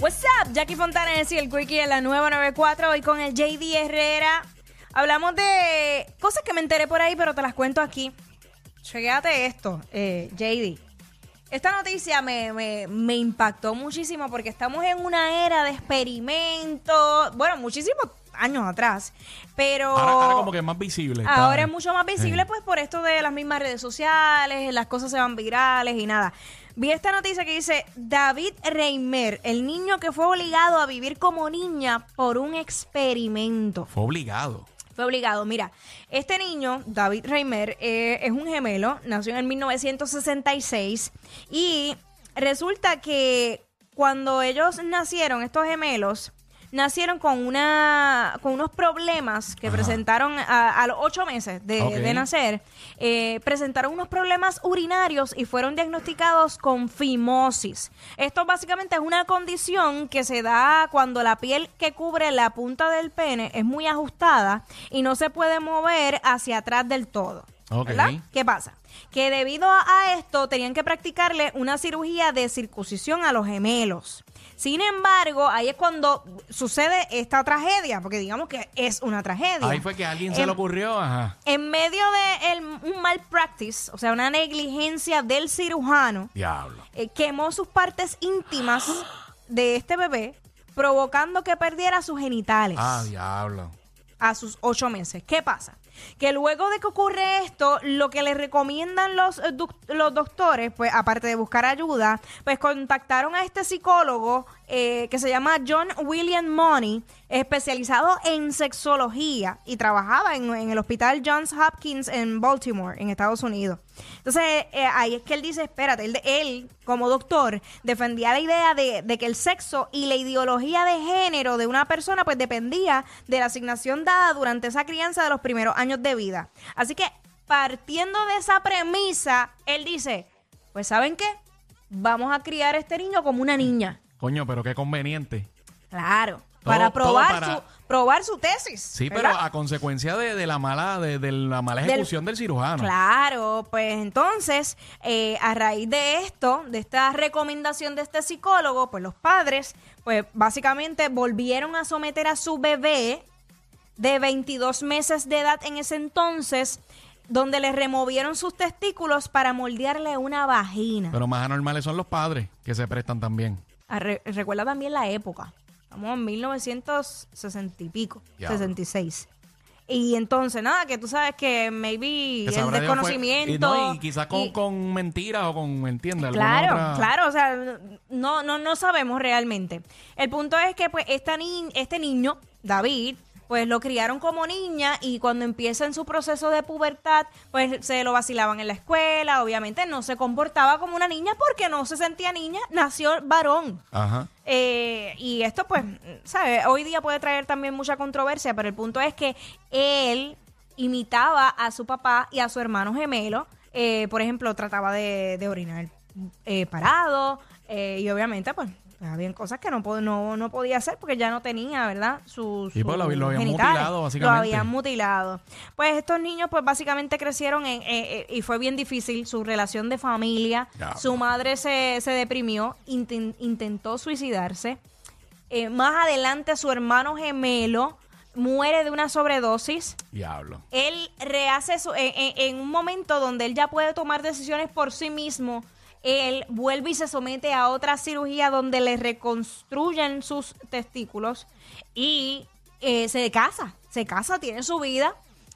What's up, Jackie Fontanes y el Quickie en la nueva 94 hoy con el JD Herrera. Hablamos de cosas que me enteré por ahí, pero te las cuento aquí. Chequéate esto, eh, JD. Esta noticia me, me, me impactó muchísimo porque estamos en una era de experimentos, bueno, muchísimos años atrás, pero Ahora, ahora como que es más visible. ahora es mucho más visible Sí. pues por esto de las mismas redes sociales, las cosas se van virales y nada. Vi esta noticia que dice David Reimer, el niño que fue obligado a vivir como niña por un experimento. Fue obligado. Fue obligado. Mira, este niño, David Reimer, eh, es un gemelo, nació en el 1966 y resulta que cuando ellos nacieron, estos gemelos, nacieron con una con unos problemas que Ajá. presentaron a, a los ocho meses de, nacer, eh, presentaron unos problemas urinarios y fueron diagnosticados con fimosis. Esto básicamente es una condición que se da cuando la piel que cubre la punta del pene es muy ajustada y no se puede mover hacia atrás del todo. ¿Verdad? ¿Qué pasa? Que debido a esto tenían que practicarle una cirugía de circuncisión a los gemelos. Sin embargo, ahí es cuando sucede esta tragedia, porque digamos que es una tragedia. Ahí fue que a alguien se le ocurrió, ajá. En medio de el- un mal practice, o sea, una negligencia del cirujano, Diablo. eh, quemó sus partes íntimas de este bebé, provocando que perdiera sus genitales Ah, diablo. a sus ocho meses. ¿Qué pasa? Que luego de que ocurre esto, lo que le recomiendan los, eh, los doctores, pues aparte de buscar ayuda, pues contactaron a este psicólogo eh, que se llama John William Money, especializado en sexología y trabajaba en, el hospital Johns Hopkins en Baltimore, en Estados Unidos. Entonces, eh, ahí es que él dice, espérate, él, como doctor defendía la idea de, de que el sexo y la ideología de género de una persona pues dependía de la asignación dada durante esa crianza de los primeros años de vida. Así que partiendo de esa premisa, él dice, pues ¿saben qué? Vamos a criar a este niño como una niña. Coño, pero qué conveniente. Claro. Todo- para probar, para- Su, probar su tesis. Sí, ¿verdad? pero a consecuencia de, de la mala, de, de la mala Del- ejecución del, cirujano. Claro, pues entonces, eh, a raíz de esto, de esta recomendación de este psicólogo, pues los padres, pues básicamente volvieron a someter a su bebé de 22 meses de edad en ese entonces, donde le removieron sus testículos para moldearle una vagina. Pero más anormales son los padres que se prestan también. Re- recuerda también la época. Estamos en 1960 y pico, Diablo. 66. Y entonces, nada, que tú sabes que maybe Que el sabrá Dios fue- desconocimiento. y, no, y quizás con, y- con mentiras o con, ¿me entiendes? Alguna Claro, otra- claro, o sea, no, no, no sabemos realmente. El punto es que pues esta ni- este niño, David, pues lo criaron como niña y cuando empieza en su proceso de pubertad, pues se lo vacilaban en la escuela, obviamente no se comportaba como una niña porque no se sentía niña, nació varón. Ajá. Eh, y esto, pues, ¿sabes? Hoy día puede traer también mucha controversia, pero el punto es que él imitaba a su papá y a su hermano gemelo. Eh, por ejemplo, trataba de, de orinar eh, parado. eh, y obviamente, pues, habían cosas que no, no, no podía hacer porque ya no tenía, ¿verdad? Su, Sí, pues, lo- sus lo habían genitales. mutilado, básicamente. Lo habían mutilado. Pues estos niños, pues, básicamente crecieron en, eh, eh, y fue bien difícil su relación de familia. Su madre se, se deprimió, inten- intentó suicidarse. Eh, más adelante su hermano gemelo muere de una sobredosis. Diablo. Él rehace su, en, en- en un momento donde él ya puede tomar decisiones por sí mismo. Él vuelve y se somete a otra cirugía donde le reconstruyen sus testículos y eh, se casa, se casa, tiene su vida,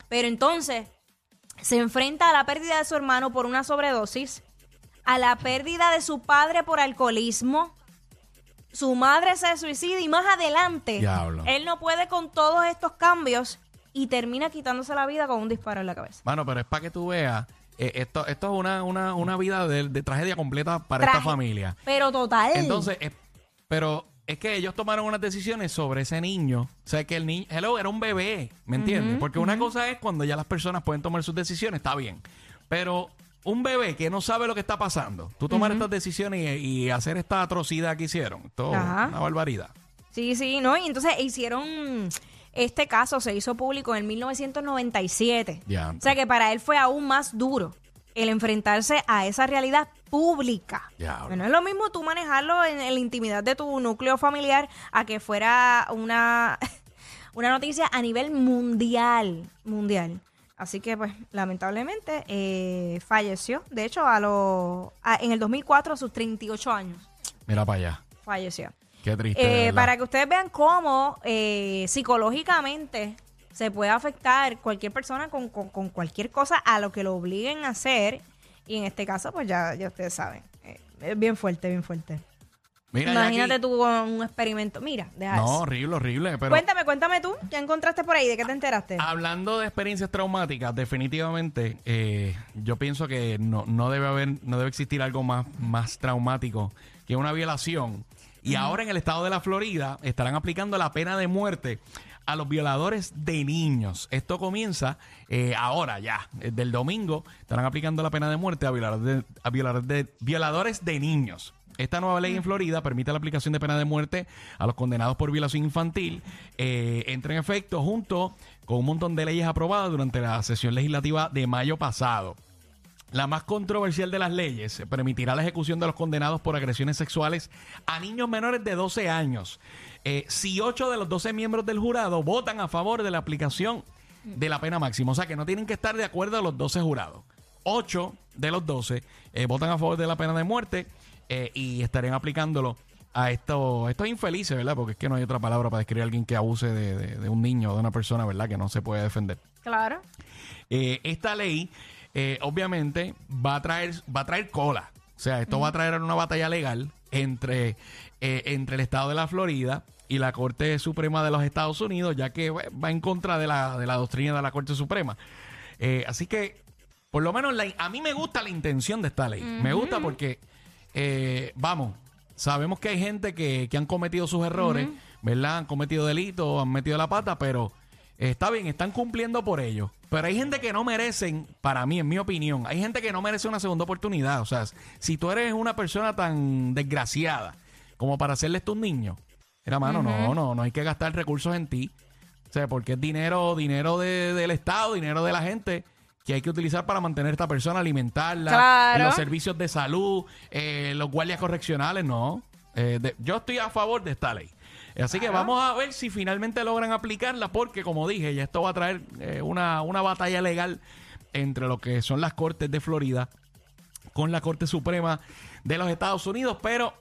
pero entonces se enfrenta a la pérdida de su hermano por una sobredosis, a la pérdida de su padre por alcoholismo, su madre se suicida y más adelante Diablo. él no puede con todos estos cambios y termina quitándose la vida con un disparo en la cabeza. Mano, pero es para que tú veas. Eh, esto, esto es una, una, una vida de, de tragedia completa para esta familia. Pero total. Entonces, es- pero es que ellos tomaron unas decisiones sobre ese niño. O sea, que el niño, hello, era un bebé, ¿me entiendes? Porque una cosa es cuando ya las personas pueden tomar sus decisiones, está bien. Pero un bebé que no sabe lo que está pasando, tú tomar estas decisiones y, y hacer esta atrocidad que hicieron, todo Ajá. una barbaridad. Sí, sí, ¿no? Y entonces hicieron, este caso se hizo público en 1997. Ya. O sea que para él fue aún más duro el enfrentarse a esa realidad pública. Diablo. Bueno, es lo mismo tú manejarlo en, en la intimidad de tu núcleo familiar a que fuera una, una noticia a nivel mundial, mundial. Así que, pues, lamentablemente, eh, falleció. De hecho, a lo, a- en el 2004, a sus 38 años, Mira para allá. falleció. Qué triste. Eh, para que ustedes vean cómo eh, psicológicamente se puede afectar cualquier persona con, con- con cualquier cosa a lo que lo obliguen a hacer. Y en este caso, pues ya, ya ustedes saben. Eh, es bien fuerte, bien fuerte. Mira, Imagínate Jackie. tú con un experimento. Mira, deja No, eso. horrible, horrible. Pero Cuéntame, cuéntame tú. ¿Qué encontraste por ahí? ¿De qué te enteraste? Hablando de experiencias traumáticas, definitivamente eh, yo pienso que no, no debe haber, no debe existir algo más, más traumático que una violación. Y ahora en el estado de la Florida estarán aplicando la pena de muerte a los violadores de niños. Esto comienza eh, ahora ya, eh, del domingo, estarán aplicando la pena de muerte a violadores de, a violadores de, violadores de niños. Esta nueva ley en Florida permite la aplicación de pena de muerte a los condenados por violación infantil. Eh, entra en efecto junto con un montón de leyes aprobadas durante la sesión legislativa de mayo pasado. La más controversial de las leyes permitirá la ejecución de los condenados por agresiones sexuales a niños menores de 12 años. Eh, si 8 de los 12 miembros del jurado votan a favor de la aplicación de la pena máxima, o sea que no tienen que estar de acuerdo a los 12 jurados. 8 de los 12 eh, votan a favor de la pena de muerte eh, y estarían aplicándolo a estos, estos infelices, ¿verdad? Porque es que no hay otra palabra para describir a alguien que abuse de, de- de un niño o de una persona, ¿verdad? Que no se puede defender. Claro. Esta ley, eh, obviamente, va a traer, va a traer cola. O sea, esto va a traer una batalla legal entre, eh, entre el estado de la Florida y la Corte Suprema de los Estados Unidos, ya que bueno, va en contra de la, de la doctrina de la Corte Suprema. Eh, así que, por lo menos, la- a mí me gusta la intención de esta ley. Me gusta porque, eh, vamos, sabemos que hay gente que, que han cometido sus errores, ¿verdad? Han cometido delitos, han metido la pata, pero está bien, están cumpliendo por ello. Pero hay gente que no merecen, para mí, en mi opinión, hay gente que no merece una segunda oportunidad. O sea, si tú eres una persona tan desgraciada como para hacerle esto a un niño, era mano, no, no, no hay que gastar recursos en ti. O sea, porque es dinero, dinero de- del Estado, dinero de la gente que hay que utilizar para mantener a esta persona, alimentarla, Claro. los servicios de salud, eh, los guardias correccionales, no. Eh, de- yo estoy a favor de esta ley. Así que vamos a ver si finalmente logran aplicarla, porque como dije, ya esto va a traer eh, una, una batalla legal entre lo que son las cortes de Florida con la Corte Suprema de los Estados Unidos, pero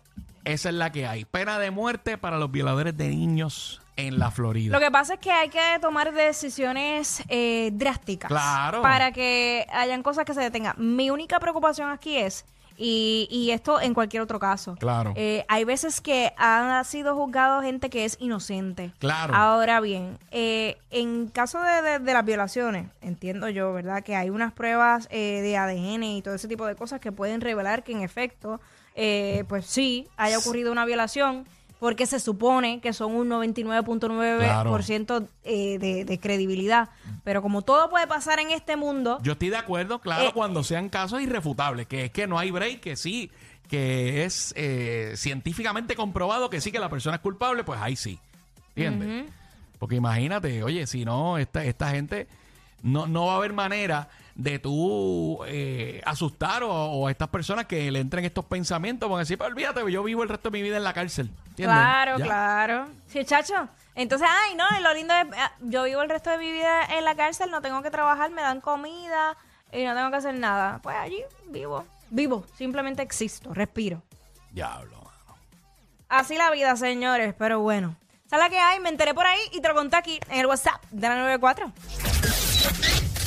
esa es la que hay. Pena de muerte para los violadores de niños en la Florida. Lo que pasa es que hay que tomar decisiones eh, drásticas. Claro. Para que hayan cosas que se detengan. Mi única preocupación aquí es, y, y esto en cualquier otro caso. Claro. eh, hay veces que han sido juzgados gente que es inocente. Claro. Ahora bien, eh, en caso de, de- de las violaciones, entiendo yo, ¿verdad? Que hay unas pruebas eh, de ADN y todo ese tipo de cosas que pueden revelar que en efecto, eh, pues sí, haya ocurrido una violación, porque se supone que son un 99.9% eh, de, de credibilidad. Pero como todo puede pasar en este mundo, Yo estoy de acuerdo, claro, Eh, cuando sean casos irrefutables, que es que no hay break, que sí, que es eh, científicamente comprobado que sí, que la persona es culpable, pues ahí sí. ¿Entiendes? Porque imagínate, oye, si no, esta, esta gente no, no va a haber manera de tú eh, asustar o, o a estas personas que le entren estos pensamientos, van a decir, "Pues olvídate, yo vivo el resto de mi vida en la cárcel. ¿Entiendes? Claro, Ya. claro. Sí, chacho. Entonces, ay, no, lo lindo es, ah, yo vivo el resto de mi vida en la cárcel, no tengo que trabajar, me dan comida y no tengo que hacer nada. Pues allí vivo, vivo, simplemente existo, respiro. Diablo. mano. Así la vida, señores, pero bueno. Esa es la que hay, me enteré por ahí y te lo conté aquí en el WhatsApp de la 94.